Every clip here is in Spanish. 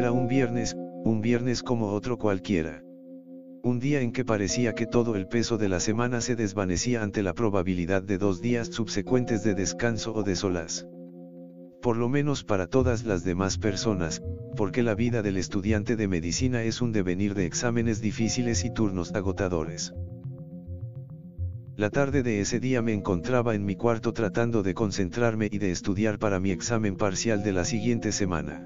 Era un viernes, un viernes como otro cualquiera. Un día en que parecía que todo el peso de la semana se desvanecía ante la probabilidad de dos días subsecuentes de descanso o de solas. Por lo menos para todas las demás personas, porque la vida del estudiante de medicina es un devenir de exámenes difíciles y turnos agotadores. La tarde de ese día me encontraba en mi cuarto tratando de concentrarme y de estudiar para mi examen parcial de la siguiente semana.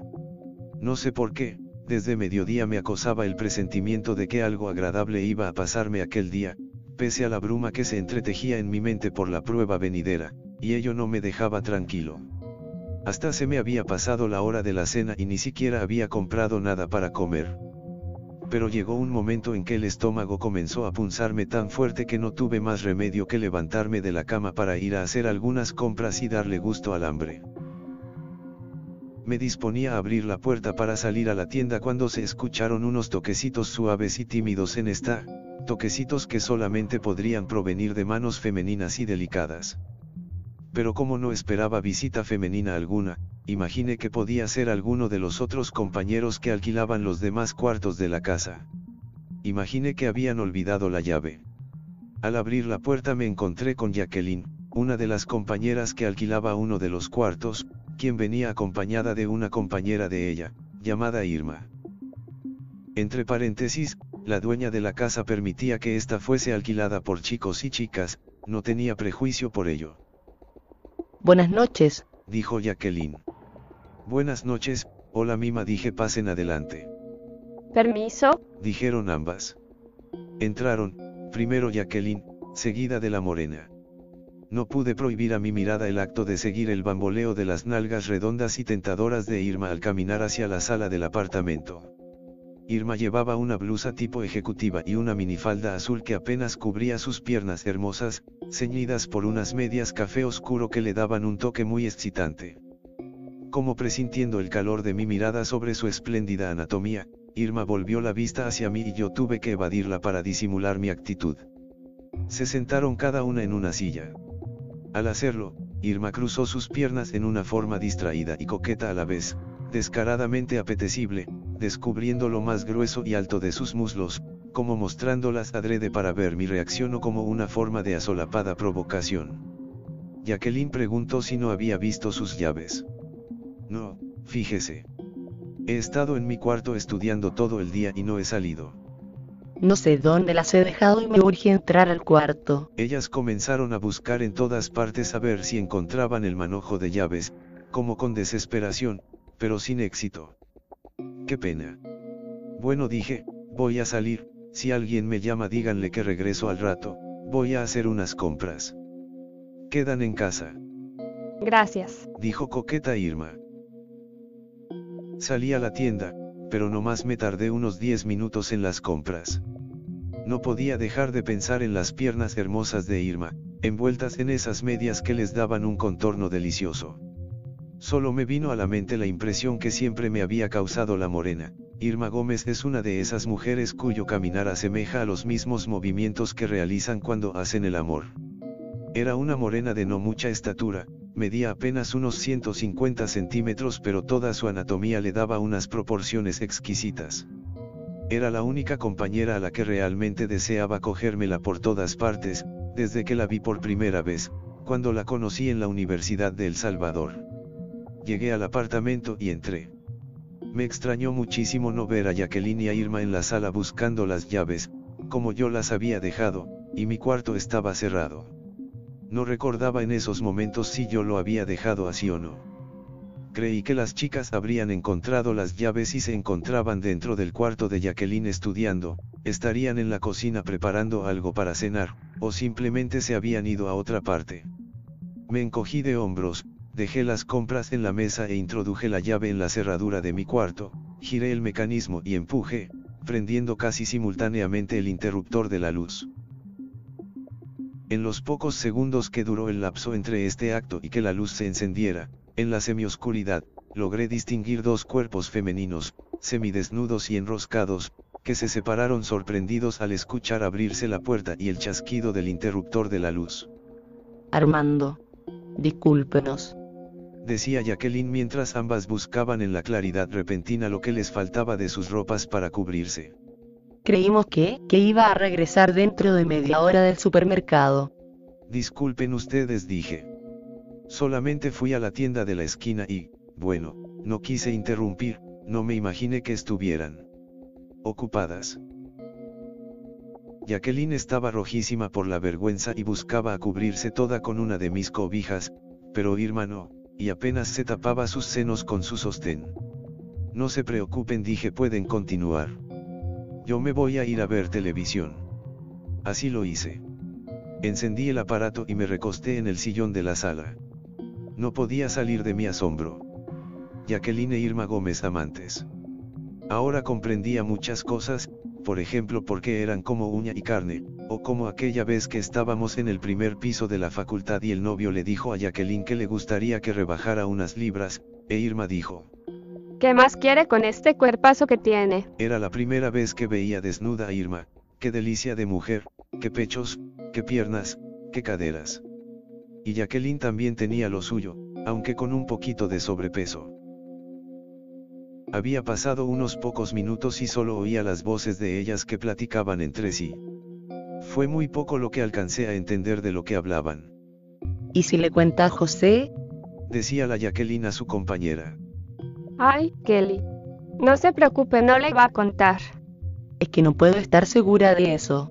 No sé por qué, desde mediodía me acosaba el presentimiento de que algo agradable iba a pasarme aquel día, pese a la bruma que se entretejía en mi mente por la prueba venidera, y ello no me dejaba tranquilo. Hasta se me había pasado la hora de la cena y ni siquiera había comprado nada para comer. Pero llegó un momento en que el estómago comenzó a punzarme tan fuerte que no tuve más remedio que levantarme de la cama para ir a hacer algunas compras y darle gusto al hambre. Me disponía a abrir la puerta para salir a la tienda cuando se escucharon unos toquecitos suaves y tímidos en esta, toquecitos que solamente podrían provenir de manos femeninas y delicadas. Pero como no esperaba visita femenina alguna, imaginé que podía ser alguno de los otros compañeros que alquilaban los demás cuartos de la casa. Imaginé que habían olvidado la llave. Al abrir la puerta me encontré con Jacqueline, una de las compañeras que alquilaba uno de los cuartos, quien venía acompañada de una compañera de ella, llamada Irma. Entre paréntesis, la dueña de la casa permitía que ésta fuese alquilada por chicos y chicas, no tenía prejuicio por ello. Buenas noches, dijo Jacqueline. Buenas noches, hola mima dije pasen adelante. Permiso, dijeron ambas. Entraron, primero Jacqueline, seguida de la morena. No pude prohibir a mi mirada el acto de seguir el bamboleo de las nalgas redondas y tentadoras de Irma al caminar hacia la sala del apartamento. Irma llevaba una blusa tipo ejecutiva y una minifalda azul que apenas cubría sus piernas hermosas, ceñidas por unas medias café oscuro que le daban un toque muy excitante. Como presintiendo el calor de mi mirada sobre su espléndida anatomía, Irma volvió la vista hacia mí y yo tuve que evadirla para disimular mi actitud. Se sentaron cada una en una silla. Al hacerlo, Irma cruzó sus piernas en una forma distraída y coqueta a la vez, descaradamente apetecible, descubriendo lo más grueso y alto de sus muslos, como mostrándolas adrede para ver mi reacción o como una forma de asolapada provocación. Jacqueline preguntó si no había visto sus llaves. No, fíjese. He estado en mi cuarto estudiando todo el día y no he salido. No sé dónde las he dejado y me urge entrar al cuarto. Ellas comenzaron a buscar en todas partes a ver si encontraban el manojo de llaves, como con desesperación, pero sin éxito. Qué pena. Bueno dije, voy a salir, si alguien me llama díganle que regreso al rato, voy a hacer unas compras. Quedan en casa. Gracias, dijo coqueta Irma. Salí a la tienda, pero no más me tardé unos 10 minutos en las compras. No podía dejar de pensar en las piernas hermosas de Irma, envueltas en esas medias que les daban un contorno delicioso. Solo me vino a la mente la impresión que siempre me había causado la morena. Irma Gómez es una de esas mujeres cuyo caminar asemeja a los mismos movimientos que realizan cuando hacen el amor. Era una morena de no mucha estatura, medía apenas unos 150 centímetros pero toda su anatomía le daba unas proporciones exquisitas. Era la única compañera a la que realmente deseaba cogérmela por todas partes, desde que la vi por primera vez, cuando la conocí en la Universidad de El Salvador. Llegué al apartamento y entré. Me extrañó muchísimo no ver a Jacqueline y a Irma en la sala buscando las llaves, como yo las había dejado, y mi cuarto estaba cerrado. No recordaba en esos momentos si yo lo había dejado así o no. Creí que las chicas habrían encontrado las llaves y se encontraban dentro del cuarto de Jacqueline estudiando, estarían en la cocina preparando algo para cenar, o simplemente se habían ido a otra parte. Me encogí de hombros, dejé las compras en la mesa e introduje la llave en la cerradura de mi cuarto, giré el mecanismo y empujé, prendiendo casi simultáneamente el interruptor de la luz. En los pocos segundos que duró el lapso entre este acto y que la luz se encendiera, en la semioscuridad, logré distinguir dos cuerpos femeninos, semidesnudos y enroscados, que se separaron sorprendidos al escuchar abrirse la puerta y el chasquido del interruptor de la luz. Armando. Discúlpenos. Decía Jacqueline mientras ambas buscaban en la claridad repentina lo que les faltaba de sus ropas para cubrirse. Creímos que, que iba a regresar dentro de media hora del supermercado. Disculpen ustedes, dije. Solamente fui a la tienda de la esquina y, bueno, no quise interrumpir, no me imaginé que estuvieran ocupadas. Jacqueline estaba rojísima por la vergüenza y buscaba cubrirse toda con una de mis cobijas, pero Irma no, y apenas se tapaba sus senos con su sostén. No se preocupen, dije, pueden continuar. Yo me voy a ir a ver televisión. Así lo hice. Encendí el aparato y me recosté en el sillón de la sala. No podía salir de mi asombro. Jacqueline e Irma Gómez amantes. Ahora comprendía muchas cosas, por ejemplo por qué eran como uña y carne, o como aquella vez que estábamos en el primer piso de la facultad y el novio le dijo a Jacqueline que le gustaría que rebajara unas libras, e Irma dijo. ¿Qué más quiere con este cuerpazo que tiene? Era la primera vez que veía desnuda a Irma, qué delicia de mujer, qué pechos, qué piernas, qué caderas y Jacqueline también tenía lo suyo, aunque con un poquito de sobrepeso. Había pasado unos pocos minutos y solo oía las voces de ellas que platicaban entre sí. Fue muy poco lo que alcancé a entender de lo que hablaban. ¿Y si le cuenta a José? Decía la Jacqueline a su compañera. Ay, Kelly. No se preocupe, no le va a contar. Es que no puedo estar segura de eso.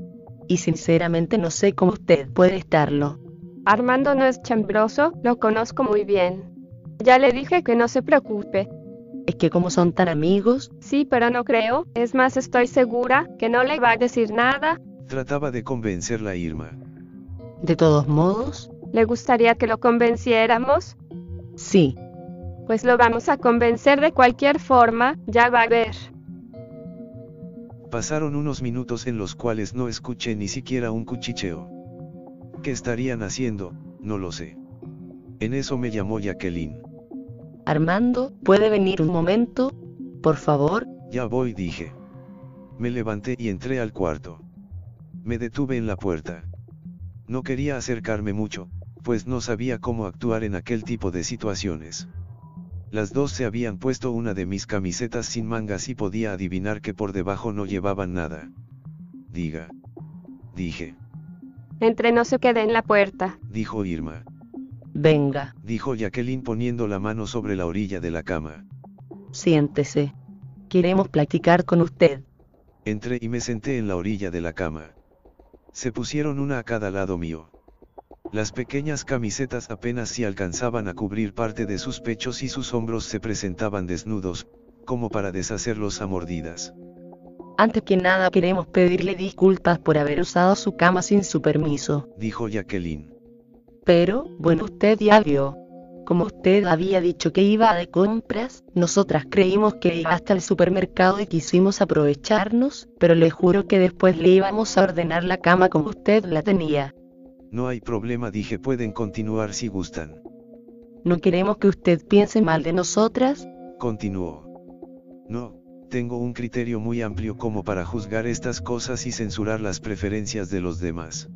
Y sinceramente no sé cómo usted puede estarlo. Armando no es chambroso, lo conozco muy bien. Ya le dije que no se preocupe. Es que como son tan amigos. Sí, pero no creo, es más estoy segura que no le va a decir nada. Trataba de convencerla a Irma. De todos modos. ¿Le gustaría que lo convenciéramos? Sí. Pues lo vamos a convencer de cualquier forma, ya va a ver. Pasaron unos minutos en los cuales no escuché ni siquiera un cuchicheo. ¿Qué estarían haciendo? No lo sé. En eso me llamó Jacqueline. Armando, ¿puede venir un momento? Por favor. Ya voy, dije. Me levanté y entré al cuarto. Me detuve en la puerta. No quería acercarme mucho, pues no sabía cómo actuar en aquel tipo de situaciones. Las dos se habían puesto una de mis camisetas sin mangas y podía adivinar que por debajo no llevaban nada. Diga. Dije. Entre no se quede en la puerta, dijo Irma. Venga, dijo Jacqueline poniendo la mano sobre la orilla de la cama. Siéntese. Queremos platicar con usted. Entré y me senté en la orilla de la cama. Se pusieron una a cada lado mío. Las pequeñas camisetas apenas si alcanzaban a cubrir parte de sus pechos y sus hombros se presentaban desnudos, como para deshacerlos a mordidas. Antes que nada queremos pedirle disculpas por haber usado su cama sin su permiso, dijo Jacqueline. Pero, bueno, usted ya vio. Como usted había dicho que iba de compras, nosotras creímos que iba hasta el supermercado y quisimos aprovecharnos, pero le juro que después le íbamos a ordenar la cama como usted la tenía. No hay problema, dije, pueden continuar si gustan. No queremos que usted piense mal de nosotras, continuó. No, tengo un criterio muy amplio como para juzgar estas cosas y censurar las preferencias de los demás.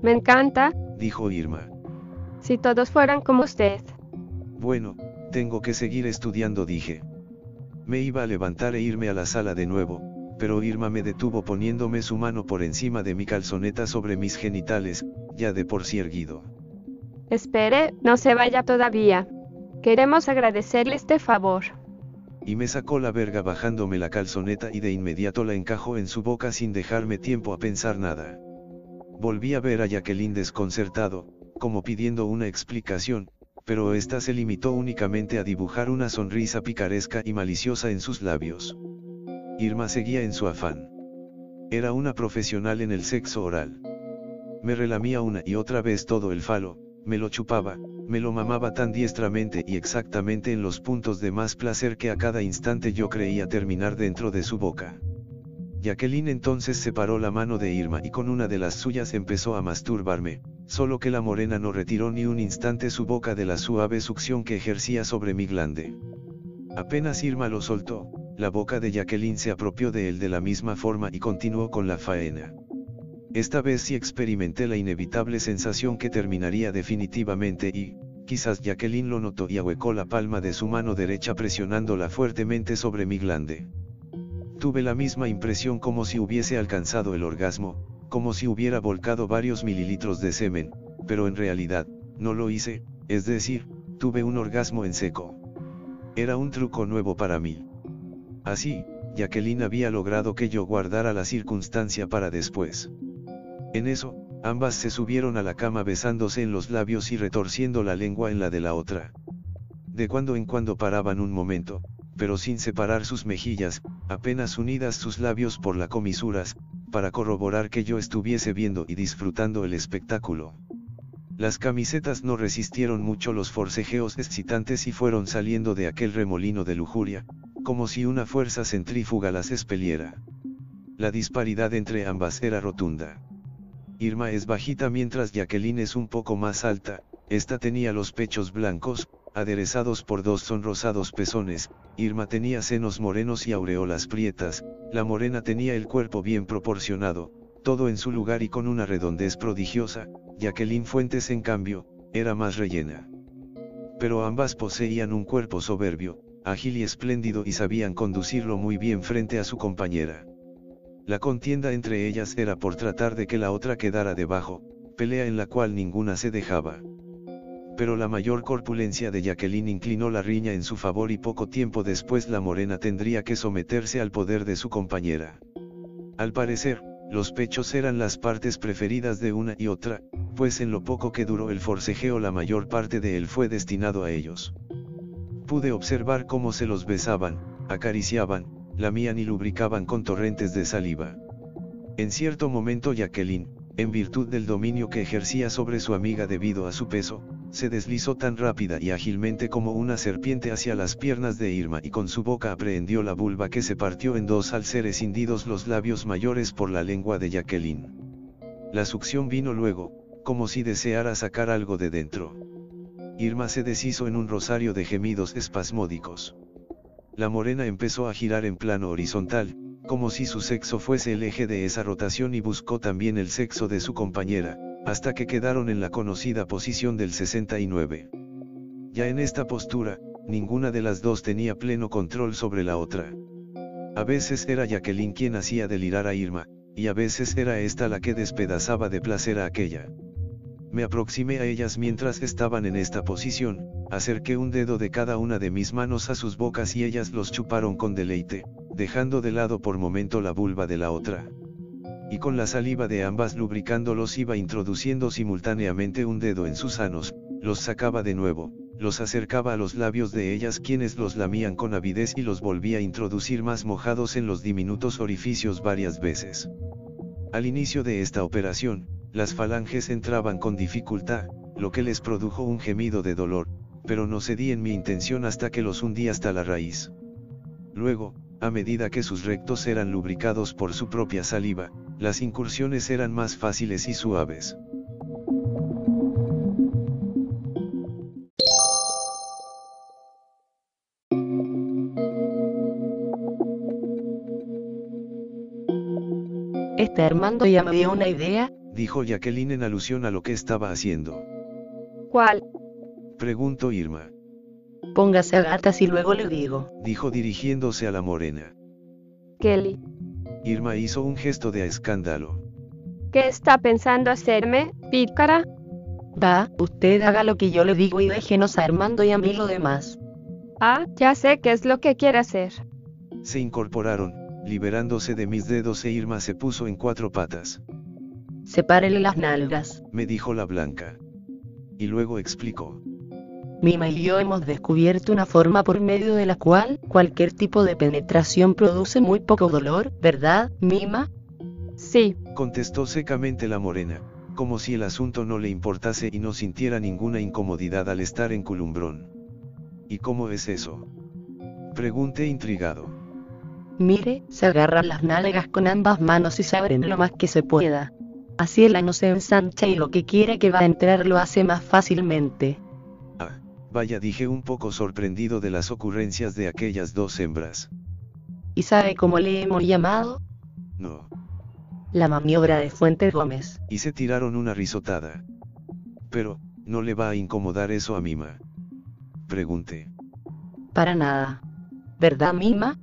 Me encanta, dijo Irma. Si todos fueran como usted. Bueno, tengo que seguir estudiando, dije. Me iba a levantar e irme a la sala de nuevo, pero Irma me detuvo poniéndome su mano por encima de mi calzoneta sobre mis genitales, ya de por sí erguido. Espere, no se vaya todavía. Queremos agradecerle este favor. Y me sacó la verga bajándome la calzoneta y de inmediato la encajó en su boca sin dejarme tiempo a pensar nada. Volví a ver a Jacqueline desconcertado, como pidiendo una explicación, pero ésta se limitó únicamente a dibujar una sonrisa picaresca y maliciosa en sus labios. Irma seguía en su afán. Era una profesional en el sexo oral. Me relamía una y otra vez todo el falo, me lo chupaba, me lo mamaba tan diestramente y exactamente en los puntos de más placer que a cada instante yo creía terminar dentro de su boca. Jacqueline entonces separó la mano de Irma y con una de las suyas empezó a masturbarme, solo que la morena no retiró ni un instante su boca de la suave succión que ejercía sobre mi glande. Apenas Irma lo soltó, la boca de Jacqueline se apropió de él de la misma forma y continuó con la faena. Esta vez sí experimenté la inevitable sensación que terminaría definitivamente y, quizás Jacqueline lo notó y ahuecó la palma de su mano derecha presionándola fuertemente sobre mi glande. Tuve la misma impresión como si hubiese alcanzado el orgasmo, como si hubiera volcado varios mililitros de semen, pero en realidad, no lo hice, es decir, tuve un orgasmo en seco. Era un truco nuevo para mí. Así, Jacqueline había logrado que yo guardara la circunstancia para después. En eso, ambas se subieron a la cama besándose en los labios y retorciendo la lengua en la de la otra. De cuando en cuando paraban un momento, pero sin separar sus mejillas, apenas unidas sus labios por la comisuras, para corroborar que yo estuviese viendo y disfrutando el espectáculo. Las camisetas no resistieron mucho los forcejeos excitantes y fueron saliendo de aquel remolino de lujuria, como si una fuerza centrífuga las expeliera. La disparidad entre ambas era rotunda. Irma es bajita mientras Jacqueline es un poco más alta, esta tenía los pechos blancos, aderezados por dos sonrosados pezones, Irma tenía senos morenos y aureolas prietas, la morena tenía el cuerpo bien proporcionado, todo en su lugar y con una redondez prodigiosa, Jacqueline Fuentes en cambio, era más rellena. Pero ambas poseían un cuerpo soberbio, ágil y espléndido y sabían conducirlo muy bien frente a su compañera. La contienda entre ellas era por tratar de que la otra quedara debajo, pelea en la cual ninguna se dejaba pero la mayor corpulencia de Jacqueline inclinó la riña en su favor y poco tiempo después la morena tendría que someterse al poder de su compañera. Al parecer, los pechos eran las partes preferidas de una y otra, pues en lo poco que duró el forcejeo la mayor parte de él fue destinado a ellos. Pude observar cómo se los besaban, acariciaban, lamían y lubricaban con torrentes de saliva. En cierto momento Jacqueline, en virtud del dominio que ejercía sobre su amiga debido a su peso, se deslizó tan rápida y ágilmente como una serpiente hacia las piernas de Irma y con su boca aprehendió la vulva que se partió en dos al ser escindidos los labios mayores por la lengua de Jacqueline. La succión vino luego, como si deseara sacar algo de dentro. Irma se deshizo en un rosario de gemidos espasmódicos. La morena empezó a girar en plano horizontal, como si su sexo fuese el eje de esa rotación y buscó también el sexo de su compañera, hasta que quedaron en la conocida posición del 69. Ya en esta postura, ninguna de las dos tenía pleno control sobre la otra. A veces era Jacqueline quien hacía delirar a Irma, y a veces era esta la que despedazaba de placer a aquella. Me aproximé a ellas mientras estaban en esta posición, acerqué un dedo de cada una de mis manos a sus bocas y ellas los chuparon con deleite, dejando de lado por momento la vulva de la otra y con la saliva de ambas lubricándolos iba introduciendo simultáneamente un dedo en sus sanos, los sacaba de nuevo, los acercaba a los labios de ellas quienes los lamían con avidez y los volvía a introducir más mojados en los diminutos orificios varias veces. Al inicio de esta operación, las falanges entraban con dificultad, lo que les produjo un gemido de dolor, pero no cedí en mi intención hasta que los hundí hasta la raíz. Luego, a medida que sus rectos eran lubricados por su propia saliva, las incursiones eran más fáciles y suaves. Este Armando ya me dio una idea, dijo Jacqueline en alusión a lo que estaba haciendo. ¿Cuál? Preguntó Irma. Póngase a gatas y luego le digo, dijo dirigiéndose a la morena. Kelly. Irma hizo un gesto de escándalo. ¿Qué está pensando hacerme, pícara? Va, usted haga lo que yo le digo y déjenos a Armando y a mí lo demás. Ah, ya sé qué es lo que quiere hacer. Se incorporaron, liberándose de mis dedos e Irma se puso en cuatro patas. Sepárele las nalgas. Me dijo la blanca. Y luego explicó. Mima y yo hemos descubierto una forma por medio de la cual cualquier tipo de penetración produce muy poco dolor, ¿verdad, Mima? Sí, Contestó secamente la morena, como si el asunto no le importase y no sintiera ninguna incomodidad al estar en culumbrón. ¿Y cómo es eso? Pregunté intrigado. Mire, se agarran las nalgas con ambas manos y se abren lo más que se pueda. Así el ano se ensancha y lo que quiera que va a entrar lo hace más fácilmente. Ah, vaya dije un poco sorprendido de las ocurrencias de aquellas dos hembras. ¿Y sabe cómo le hemos llamado? No. La maniobra de Fuentes Gómez. Y se tiraron una risotada. Pero, ¿no le va a incomodar eso a Mima? Pregunté. Para nada. ¿Verdad, Mima?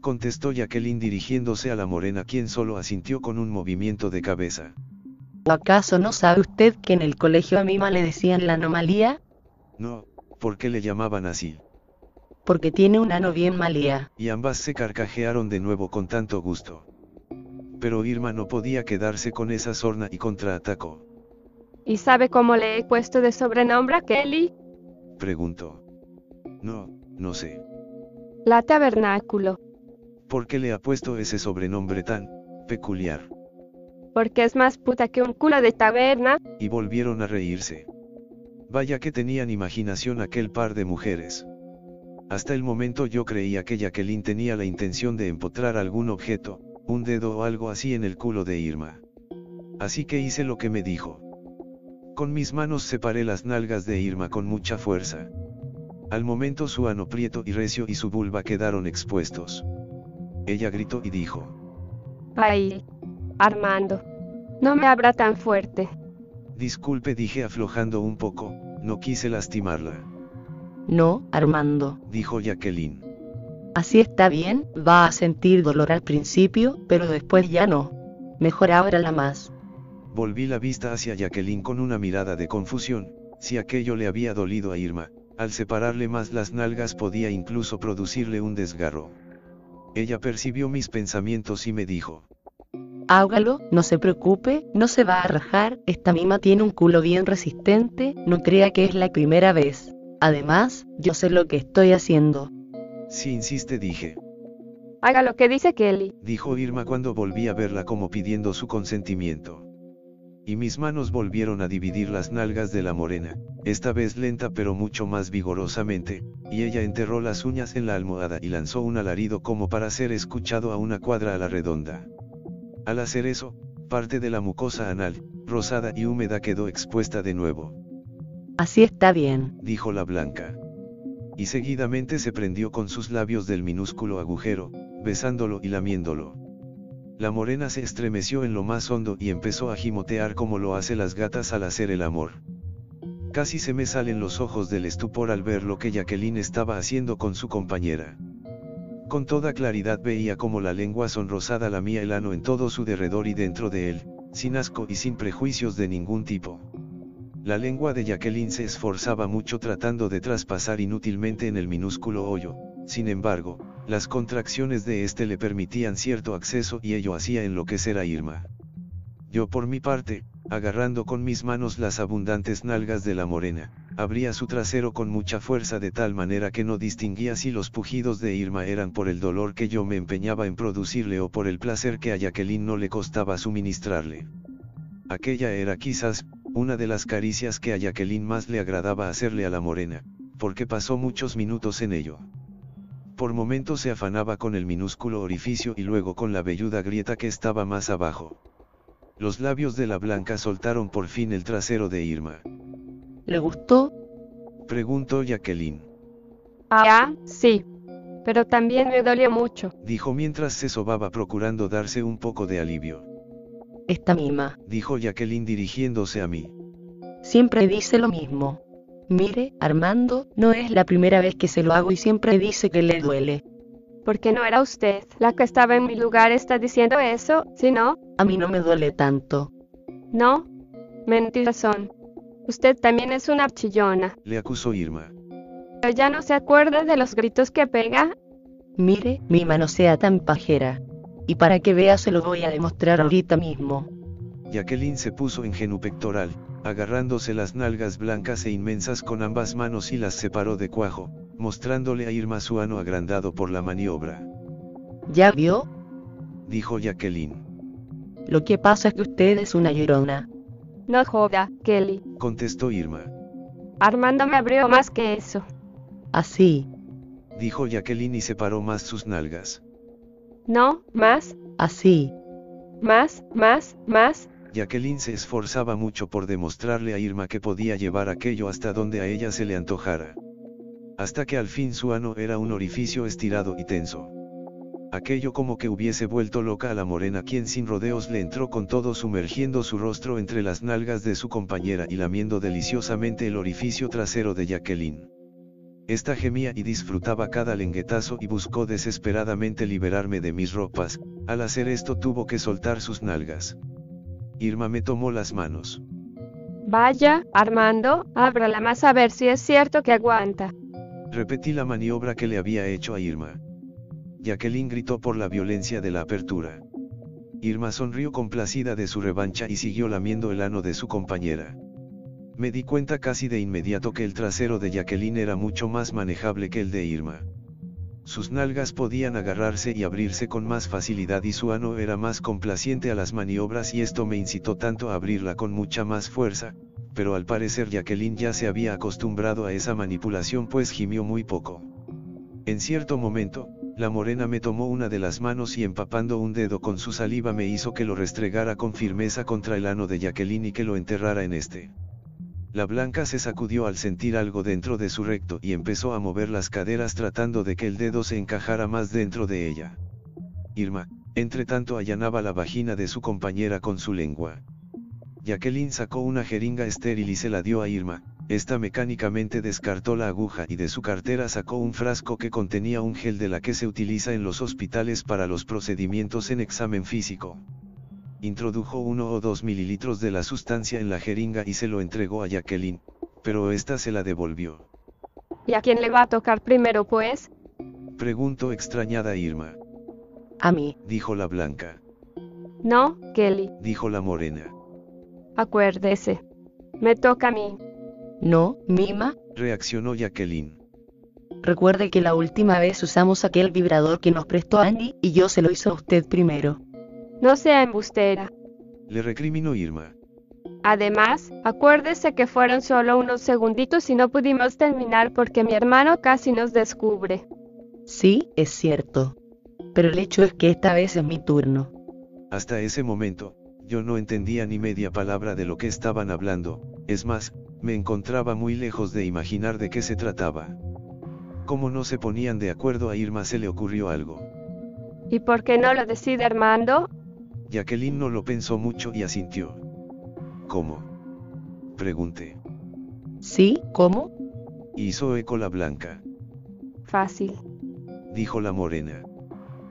Contestó Jacqueline dirigiéndose a la morena quien solo asintió con un movimiento de cabeza. ¿O acaso no sabe usted que en el colegio a Mima le decían la anomalía? No, ¿por qué le llamaban así? Porque tiene un ano bien malía. Y ambas se carcajearon de nuevo con tanto gusto. Pero Irma no podía quedarse con esa sorna y contraatacó. ¿y sabe cómo le he puesto de sobrenombre a Kelly? Preguntó. No, no sé. La tabernáculo, ¿Por qué le ha puesto ese sobrenombre tan peculiar? porque es más puta que un culo de taberna. Y volvieron a reírse. Vaya que tenían imaginación aquel par de mujeres. Hasta el momento yo creía que Jacqueline tenía la intención de empotrar algún objeto, un dedo o algo así en el culo de Irma. Así que hice lo que me dijo. Con mis manos separé las nalgas de Irma con mucha fuerza. Al momento su ano prieto y recio y su vulva quedaron expuestos. Ella gritó y dijo, Ay, Armando, no me abra tan fuerte. disculpe dije aflojando un poco, no quise lastimarla, No, Armando. dijo Jacqueline. Así está bien, va a sentir dolor al principio, pero después ya no. Mejor ábrala más. Volví la vista hacia Jacqueline con una mirada de confusión, si aquello le había dolido a Irma, al separarle más las nalgas podía incluso producirle un desgarro. Ella percibió mis pensamientos y me dijo, Hágalo, no se preocupe, no se va a rajar, esta mima tiene un culo bien resistente, no crea que es la primera vez. Además, yo sé lo que estoy haciendo. si insiste dije, Haga lo que dice Kelly. dijo Irma cuando volví a verla como pidiendo su consentimiento. Y mis manos volvieron a dividir las nalgas de la morena, esta vez lenta pero mucho más vigorosamente, y ella enterró las uñas en la almohada y lanzó un alarido como para ser escuchado a una cuadra a la redonda. Al hacer eso, parte de la mucosa anal, rosada y húmeda quedó expuesta de nuevo, Así está bien. dijo la blanca. Y seguidamente se prendió con sus labios del minúsculo agujero, besándolo y lamiéndolo. La morena se estremeció en lo más hondo y empezó a gimotear como lo hace las gatas al hacer el amor. Casi se me salen los ojos del estupor al ver lo que Jacqueline estaba haciendo con su compañera. Con toda claridad veía como la lengua sonrosada lamía el ano en todo su derredor y dentro de él, sin asco y sin prejuicios de ningún tipo. La lengua de Jacqueline se esforzaba mucho tratando de traspasar inútilmente en el minúsculo hoyo, sin embargo, las contracciones de éste le permitían cierto acceso y ello hacía enloquecer a Irma. Yo por mi parte, agarrando con mis manos las abundantes nalgas de la morena, abría su trasero con mucha fuerza de tal manera que no distinguía si los pujidos de Irma eran por el dolor que yo me empeñaba en producirle o por el placer que a Jacqueline no le costaba suministrarle. Aquella era quizás, una de las caricias que a Jacqueline más le agradaba hacerle a la morena, porque pasó muchos minutos en ello. Por momentos se afanaba con el minúsculo orificio y luego con la velluda grieta que estaba más abajo. Los labios de la blanca soltaron por fin el trasero de Irma. ¿Le gustó? Preguntó Jacqueline, Ah, sí. Pero también me dolió mucho. dijo mientras se sobaba procurando darse un poco de alivio. Esta mima. Dijo Jacqueline dirigiéndose a mí. Siempre dice lo mismo. Mire, Armando, no es la primera vez que se lo hago y siempre dice que le duele. Porque no era usted la que estaba en mi lugar está diciendo eso, si no, A mí no me duele tanto. no. Mentiras son. Usted también es una chillona. Le acusó Irma. Pero ya no se acuerda de los gritos que pega. Mire, mi mano sea tan pajera. Y para que vea se lo voy a demostrar ahorita mismo. Jacqueline se puso en genupectoral, agarrándose las nalgas blancas e inmensas con ambas manos y las separó de cuajo, mostrándole a Irma su ano agrandado por la maniobra. ¿Ya vio? Dijo Jacqueline. Lo que pasa es que usted es una llorona. No joda, Kelly. Contestó Irma. Armando me abrió más que eso. Así, Dijo Jacqueline y separó más sus nalgas. No, más, así. más, más, más. Jacqueline se esforzaba mucho por demostrarle a Irma que podía llevar aquello hasta donde a ella se le antojara. Hasta que al fin su ano era un orificio estirado y tenso. Aquello como que hubiese vuelto loca a la morena quien sin rodeos le entró con todo sumergiendo su rostro entre las nalgas de su compañera y lamiendo deliciosamente el orificio trasero de Jacqueline. Esta gemía y disfrutaba cada lenguetazo y buscó desesperadamente liberarme de mis ropas, al hacer esto tuvo que soltar sus nalgas. Irma me tomó las manos. Vaya, Armando, ábrala más a ver si es cierto que aguanta. Repetí la maniobra que le había hecho a Irma. Jacqueline gritó por la violencia de la apertura. Irma sonrió complacida de su revancha y siguió lamiendo el ano de su compañera. Me di cuenta casi de inmediato que el trasero de Jacqueline era mucho más manejable que el de Irma. Sus nalgas podían agarrarse y abrirse con más facilidad y su ano era más complaciente a las maniobras y esto me incitó tanto a abrirla con mucha más fuerza, pero al parecer Jacqueline ya se había acostumbrado a esa manipulación pues gimió muy poco. En cierto momento, la morena me tomó una de las manos y empapando un dedo con su saliva me hizo que lo restregara con firmeza contra el ano de Jacqueline y que lo enterrara en este. La blanca se sacudió al sentir algo dentro de su recto y empezó a mover las caderas tratando de que el dedo se encajara más dentro de ella. Irma, entre tanto allanaba la vagina de su compañera con su lengua. Jacqueline sacó una jeringa estéril y se la dio a Irma, esta mecánicamente descartó la aguja y de su cartera sacó un frasco que contenía un gel de la que se utiliza en los hospitales para los procedimientos en examen físico. Introdujo uno o dos mililitros de la sustancia en la jeringa y se lo entregó a Jacqueline, pero esta se la devolvió. ¿Y a quién le va a tocar primero, pues? Preguntó extrañada Irma. A mí. Dijo la blanca. No, Kelly, Dijo la morena. acuérdese. Me toca a mí. No, Mima. Reaccionó Jacqueline. Recuerde que la última vez usamos aquel vibrador que nos prestó Andy y yo se lo hizo a usted primero. No sea embustera. Le recriminó Irma. Además, acuérdese que fueron solo unos segunditos y no pudimos terminar porque mi hermano casi nos descubre. Sí, es cierto. Pero el hecho es que esta vez es mi turno. Hasta ese momento, yo no entendía ni media palabra de lo que estaban hablando, es más, me encontraba muy lejos de imaginar de qué se trataba. Como no se ponían de acuerdo a Irma se le ocurrió algo. ¿Y por qué no lo decide Armando? Jacqueline no lo pensó mucho y asintió. ¿Cómo? Pregunté. ¿Sí? ¿Cómo? Hizo eco la blanca. Fácil. Dijo la morena.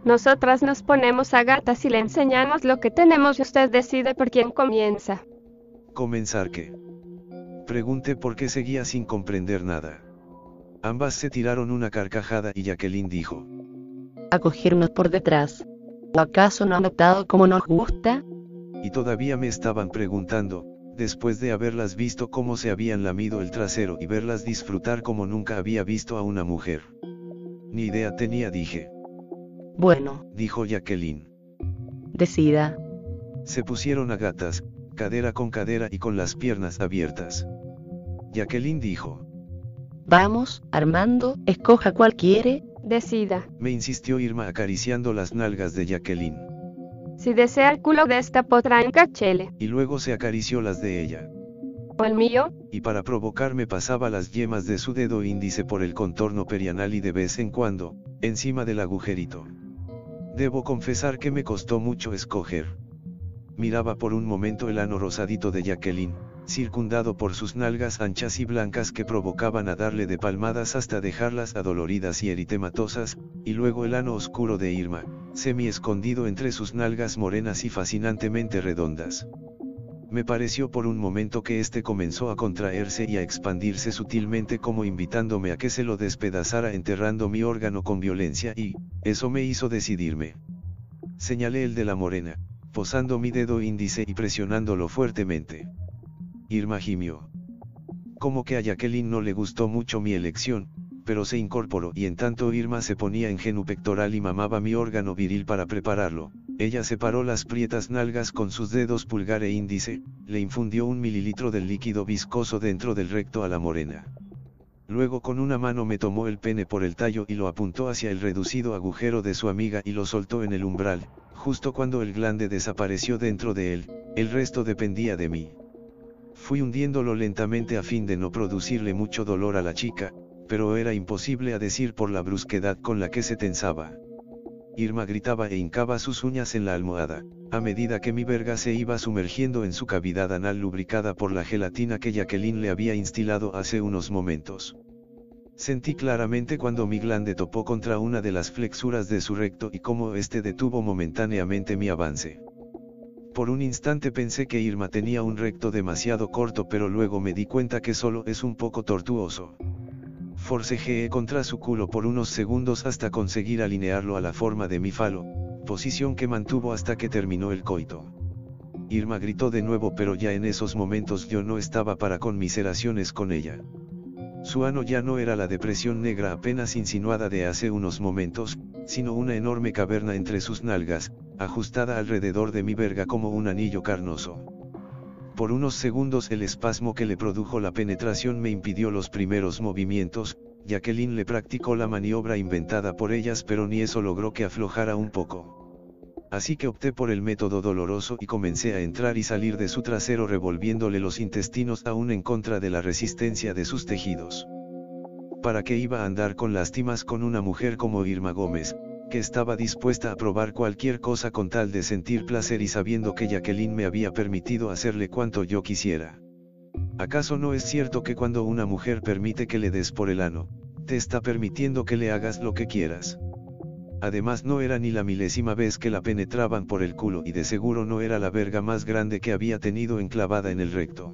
Nosotras nos ponemos a gatas y le enseñamos lo que tenemos y usted decide por quién comienza. ¿Comenzar qué? Pregunté porque seguía sin comprender nada. Ambas se tiraron una carcajada y Jacqueline dijo. A cogernos por detrás. ¿O acaso no han notado cómo nos gusta? Y todavía me estaban preguntando, después de haberlas visto cómo se habían lamido el trasero y verlas disfrutar como nunca había visto a una mujer. Ni idea tenía, dije. Bueno, Dijo Jacqueline. decida. Se pusieron a gatas, cadera con cadera y con las piernas abiertas. Jacqueline dijo. Vamos, Armando, escoja cuál quiere. Decida. Me insistió Irma acariciando las nalgas de Jacqueline. Si desea el culo de esta potranca, chele. Y luego se acarició las de ella. ¿O el mío? y para provocarme pasaba las yemas de su dedo índice por el contorno perianal y de vez en cuando, encima del agujerito. Debo confesar que me costó mucho escoger. Miraba por un momento el ano rosadito de Jacqueline, circundado por sus nalgas anchas y blancas que provocaban a darle de palmadas hasta dejarlas adoloridas y eritematosas, y luego el ano oscuro de Irma, semi escondido entre sus nalgas morenas y fascinantemente redondas. Me pareció por un momento que éste comenzó a contraerse y a expandirse sutilmente como invitándome a que se lo despedazara enterrando mi órgano con violencia y, eso me hizo decidirme. Señalé el de la morena, posando mi dedo índice y presionándolo fuertemente. Irma gimió. Como que a Jacqueline no le gustó mucho mi elección, pero se incorporó y en tanto Irma se ponía en genu pectoral y mamaba mi órgano viril para prepararlo, ella separó las prietas nalgas con sus dedos pulgar e índice, le infundió un mililitro del líquido viscoso dentro del recto a la morena. Luego con una mano me tomó el pene por el tallo y lo apuntó hacia el reducido agujero de su amiga y lo soltó en el umbral, justo cuando el glande desapareció dentro de él, el resto dependía de mí. Fui hundiéndolo lentamente a fin de no producirle mucho dolor a la chica, pero era imposible a decir por la brusquedad con la que se tensaba. Irma gritaba e hincaba sus uñas en la almohada, a medida que mi verga se iba sumergiendo en su cavidad anal lubricada por la gelatina que Jacqueline le había instilado hace unos momentos. Sentí claramente cuando mi glande topó contra una de las flexuras de su recto y cómo éste detuvo momentáneamente mi avance. Por un instante pensé que Irma tenía un recto demasiado corto pero luego me di cuenta que solo es un poco tortuoso. Forcejeé contra su culo por unos segundos hasta conseguir alinearlo a la forma de mi falo, posición que mantuvo hasta que terminó el coito. Irma gritó de nuevo pero ya en esos momentos yo no estaba para conmiseraciones con ella. Su ano ya no era la depresión negra apenas insinuada de hace unos momentos, sino una enorme caverna entre sus nalgas, ajustada alrededor de mi verga como un anillo carnoso. Por unos segundos el espasmo que le produjo la penetración me impidió los primeros movimientos, Jacqueline le practicó la maniobra inventada por ellas pero ni eso logró que aflojara un poco. Así que opté por el método doloroso y comencé a entrar y salir de su trasero revolviéndole los intestinos aún en contra de la resistencia de sus tejidos. ¿Para qué iba a andar con lástimas con una mujer como Irma Gómez, que estaba dispuesta a probar cualquier cosa con tal de sentir placer y sabiendo que Jacqueline me había permitido hacerle cuanto yo quisiera. ¿Acaso no es cierto que cuando una mujer permite que le des por el ano, te está permitiendo que le hagas lo que quieras? Además no era ni la milésima vez que la penetraban por el culo y de seguro no era la verga más grande que había tenido enclavada en el recto.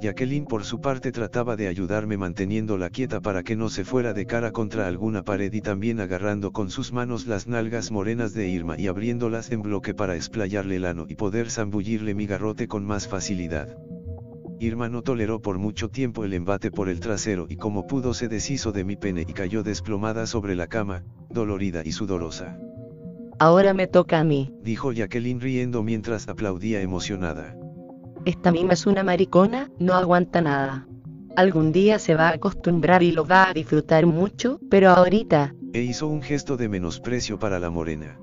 Jacqueline por su parte trataba de ayudarme manteniéndola quieta para que no se fuera de cara contra alguna pared y también agarrando con sus manos las nalgas morenas de Irma y abriéndolas en bloque para explayarle el ano y poder zambullirle mi garrote con más facilidad. Irma no toleró por mucho tiempo el embate por el trasero y como pudo se deshizo de mi pene y cayó desplomada sobre la cama, dolorida y sudorosa. Ahora me toca a mí, dijo Jacqueline riendo mientras aplaudía emocionada. Esta mima es una maricona, no aguanta nada. Algún día se va a acostumbrar y lo va a disfrutar mucho, pero ahorita... E hizo un gesto de menosprecio para la morena.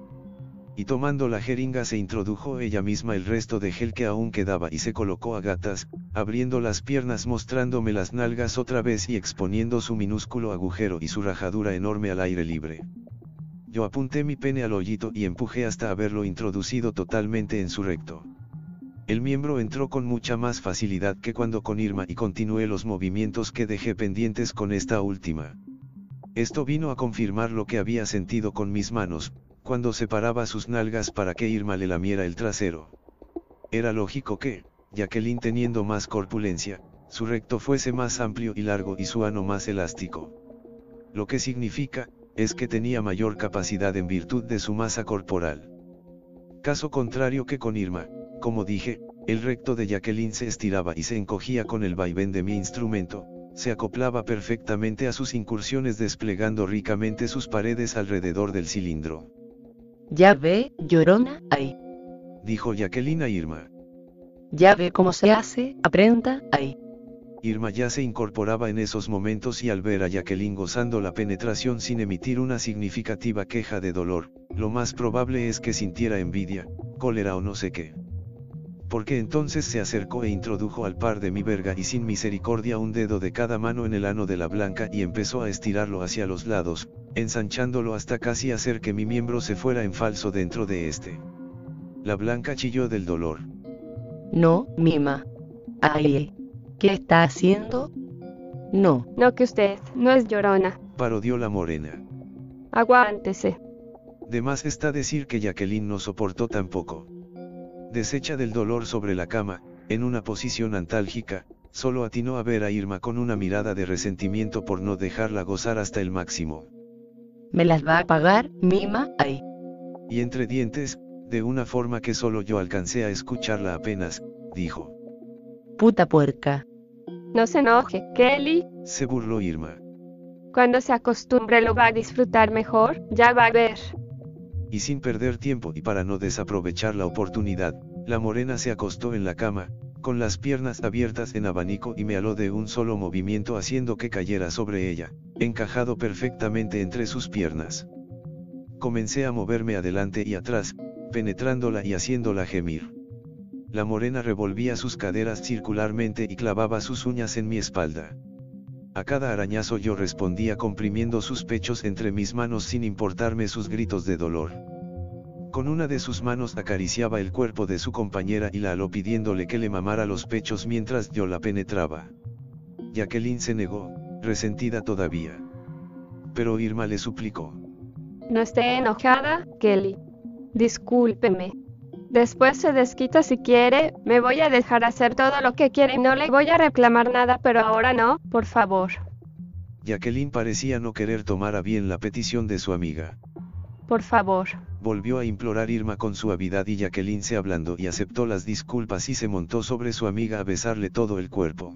Y tomando la jeringa se introdujo ella misma el resto de gel que aún quedaba y se colocó a gatas, abriendo las piernas mostrándome las nalgas otra vez y exponiendo su minúsculo agujero y su rajadura enorme al aire libre. Yo apunté mi pene al hoyito y empujé hasta haberlo introducido totalmente en su recto. El miembro entró con mucha más facilidad que cuando con Irma y continué los movimientos que dejé pendientes con esta última. Esto vino a confirmar lo que había sentido con mis manos, cuando separaba sus nalgas para que Irma le lamiera el trasero. Era lógico que, Jacqueline teniendo más corpulencia, su recto fuese más amplio y largo y su ano más elástico. Lo que significa, es que tenía mayor capacidad en virtud de su masa corporal. Caso contrario que con Irma, como dije, el recto de Jacqueline se estiraba y se encogía con el vaivén de mi instrumento, se acoplaba perfectamente a sus incursiones desplegando ricamente sus paredes alrededor del cilindro. Ya ve, llorona, ahí. Dijo Jacqueline a Irma. Ya ve cómo se hace, aprenda, ahí. Irma ya se incorporaba en esos momentos y al ver a Jacqueline gozando la penetración sin emitir una significativa queja de dolor, lo más probable es que sintiera envidia, cólera o no sé qué porque entonces se acercó e introdujo al par de mi verga y sin misericordia un dedo de cada mano en el ano de la blanca y empezó a estirarlo hacia los lados, ensanchándolo hasta casi hacer que mi miembro se fuera en falso dentro de este. La blanca chilló del dolor. No, Mima. Ay, ¿qué está haciendo? No. No que usted, no es llorona. Parodió la morena. Aguántese. De más está decir que Jacqueline no soportó tampoco. Deshecha del dolor sobre la cama, en una posición antálgica, solo atinó a ver a Irma con una mirada de resentimiento por no dejarla gozar hasta el máximo. ¿Me las va a pagar, Mima? Ay. Y entre dientes, de una forma que solo yo alcancé a escucharla apenas, dijo. Puta puerca. No se enoje, Kelly. Se burló Irma. Cuando se acostumbre lo va a disfrutar mejor, ya va a ver. Y sin perder tiempo y para no desaprovechar la oportunidad, la morena se acostó en la cama, con las piernas abiertas en abanico y me aló de un solo movimiento haciendo que cayera sobre ella, encajado perfectamente entre sus piernas. Comencé a moverme adelante y atrás, penetrándola y haciéndola gemir. La morena revolvía sus caderas circularmente y clavaba sus uñas en mi espalda. A cada arañazo yo respondía comprimiendo sus pechos entre mis manos sin importarme sus gritos de dolor. Con una de sus manos acariciaba el cuerpo de su compañera y la aló pidiéndole que le mamara los pechos mientras yo la penetraba. Jacqueline se negó, resentida todavía. Pero Irma le suplicó. No esté enojada, Kelly. Discúlpeme. Después se desquita si quiere, me voy a dejar hacer todo lo que quiere y no le voy a reclamar nada, pero ahora no, por favor. Jacqueline parecía no querer tomar a bien la petición de su amiga. Por favor. Volvió a implorar Irma con suavidad y Jacqueline se hablando y aceptó las disculpas y se montó sobre su amiga a besarle todo el cuerpo.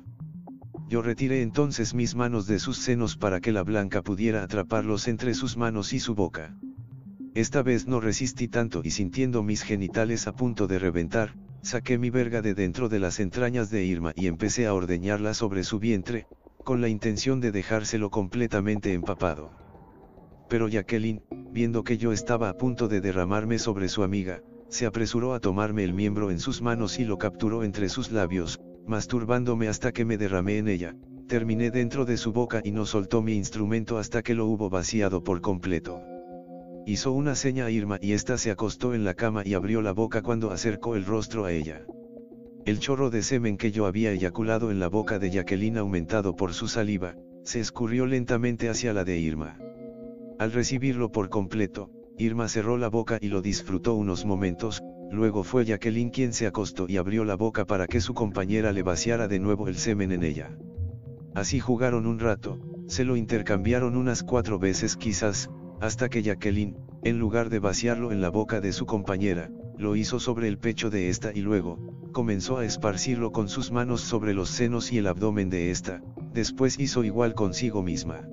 Yo retiré entonces mis manos de sus senos para que la blanca pudiera atraparlos entre sus manos y su boca. Esta vez no resistí tanto y sintiendo mis genitales a punto de reventar, saqué mi verga de dentro de las entrañas de Irma y empecé a ordeñarla sobre su vientre, con la intención de dejárselo completamente empapado. Pero Jacqueline, viendo que yo estaba a punto de derramarme sobre su amiga, se apresuró a tomarme el miembro en sus manos y lo capturó entre sus labios, masturbándome hasta que me derramé en ella, terminé dentro de su boca y no soltó mi instrumento hasta que lo hubo vaciado por completo. Hizo una seña a Irma y ésta se acostó en la cama y abrió la boca cuando acercó el rostro a ella. El chorro de semen que yo había eyaculado en la boca de Jacqueline aumentado por su saliva, se escurrió lentamente hacia la de Irma. Al recibirlo por completo, Irma cerró la boca y lo disfrutó unos momentos, luego fue Jacqueline quien se acostó y abrió la boca para que su compañera le vaciara de nuevo el semen en ella. Así jugaron un rato, se lo intercambiaron unas cuatro veces quizás, hasta que Jacqueline, en lugar de vaciarlo en la boca de su compañera, lo hizo sobre el pecho de esta y luego, comenzó a esparcirlo con sus manos sobre los senos y el abdomen de esta, después hizo igual consigo misma.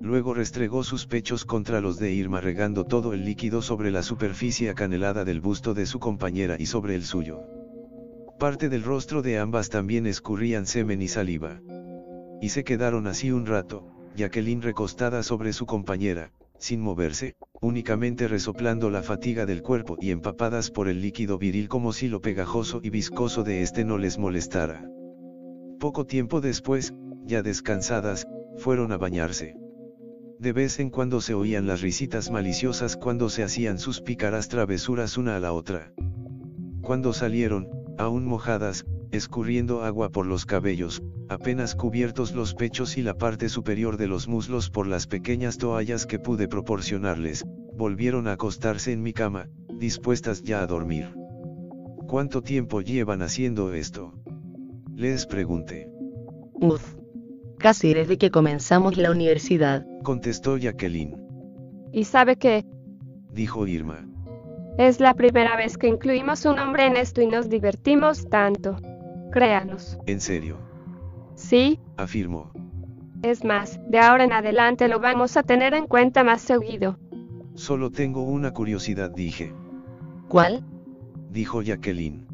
Luego restregó sus pechos contra los de Irma regando todo el líquido sobre la superficie acanelada del busto de su compañera y sobre el suyo. Parte del rostro de ambas también escurrían semen y saliva. Y se quedaron así un rato, Jacqueline recostada sobre su compañera, sin moverse, únicamente resoplando la fatiga del cuerpo y empapadas por el líquido viril como si lo pegajoso y viscoso de este no les molestara. Poco tiempo después, ya descansadas, fueron a bañarse. De vez en cuando se oían las risitas maliciosas cuando se hacían sus pícaras travesuras una a la otra. Cuando salieron, aún mojadas, escurriendo agua por los cabellos, apenas cubiertos los pechos y la parte superior de los muslos por las pequeñas toallas que pude proporcionarles, volvieron a acostarse en mi cama, dispuestas ya a dormir. ¿Cuánto tiempo llevan haciendo esto? Les pregunté. Uf. Casi desde que comenzamos la universidad. Contestó Jacqueline. ¿Y sabe qué? Dijo Irma. Es la primera vez que incluimos un hombre en esto y nos divertimos tanto. Créanos. ¿En serio? Sí, Afirmó. es más, de ahora en adelante lo vamos a tener en cuenta más seguido. Solo tengo una curiosidad dije. ¿Cuál? Dijo Jacqueline.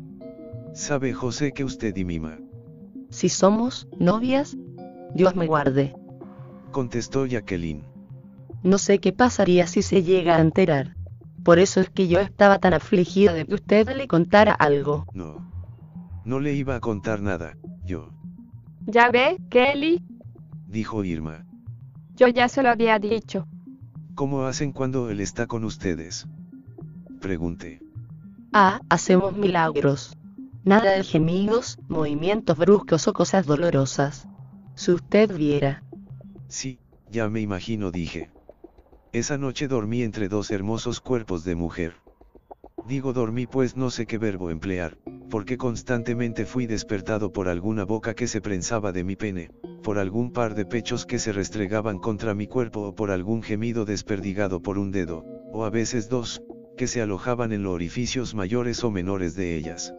¿Sabe José que usted y Mima? Si somos novias, Dios me guarde. Contestó Jacqueline. No sé qué pasaría si se llega a enterar. Por eso es que yo estaba tan afligida de que usted le contara algo. No. No le iba a contar nada, yo. Ya ve, Kelly, Dijo Irma. yo ya se lo había dicho. ¿Cómo hacen cuando él está con ustedes? Pregunté. Ah, hacemos milagros. Nada de gemidos, movimientos bruscos o cosas dolorosas. Si usted viera. Sí, ya me imagino dije. Esa noche dormí entre dos hermosos cuerpos de mujer. Digo dormí pues no sé qué verbo emplear, porque constantemente fui despertado por alguna boca que se prensaba de mi pene, por algún par de pechos que se restregaban contra mi cuerpo o por algún gemido desperdigado por un dedo, o a veces dos, que se alojaban en los orificios mayores o menores de ellas.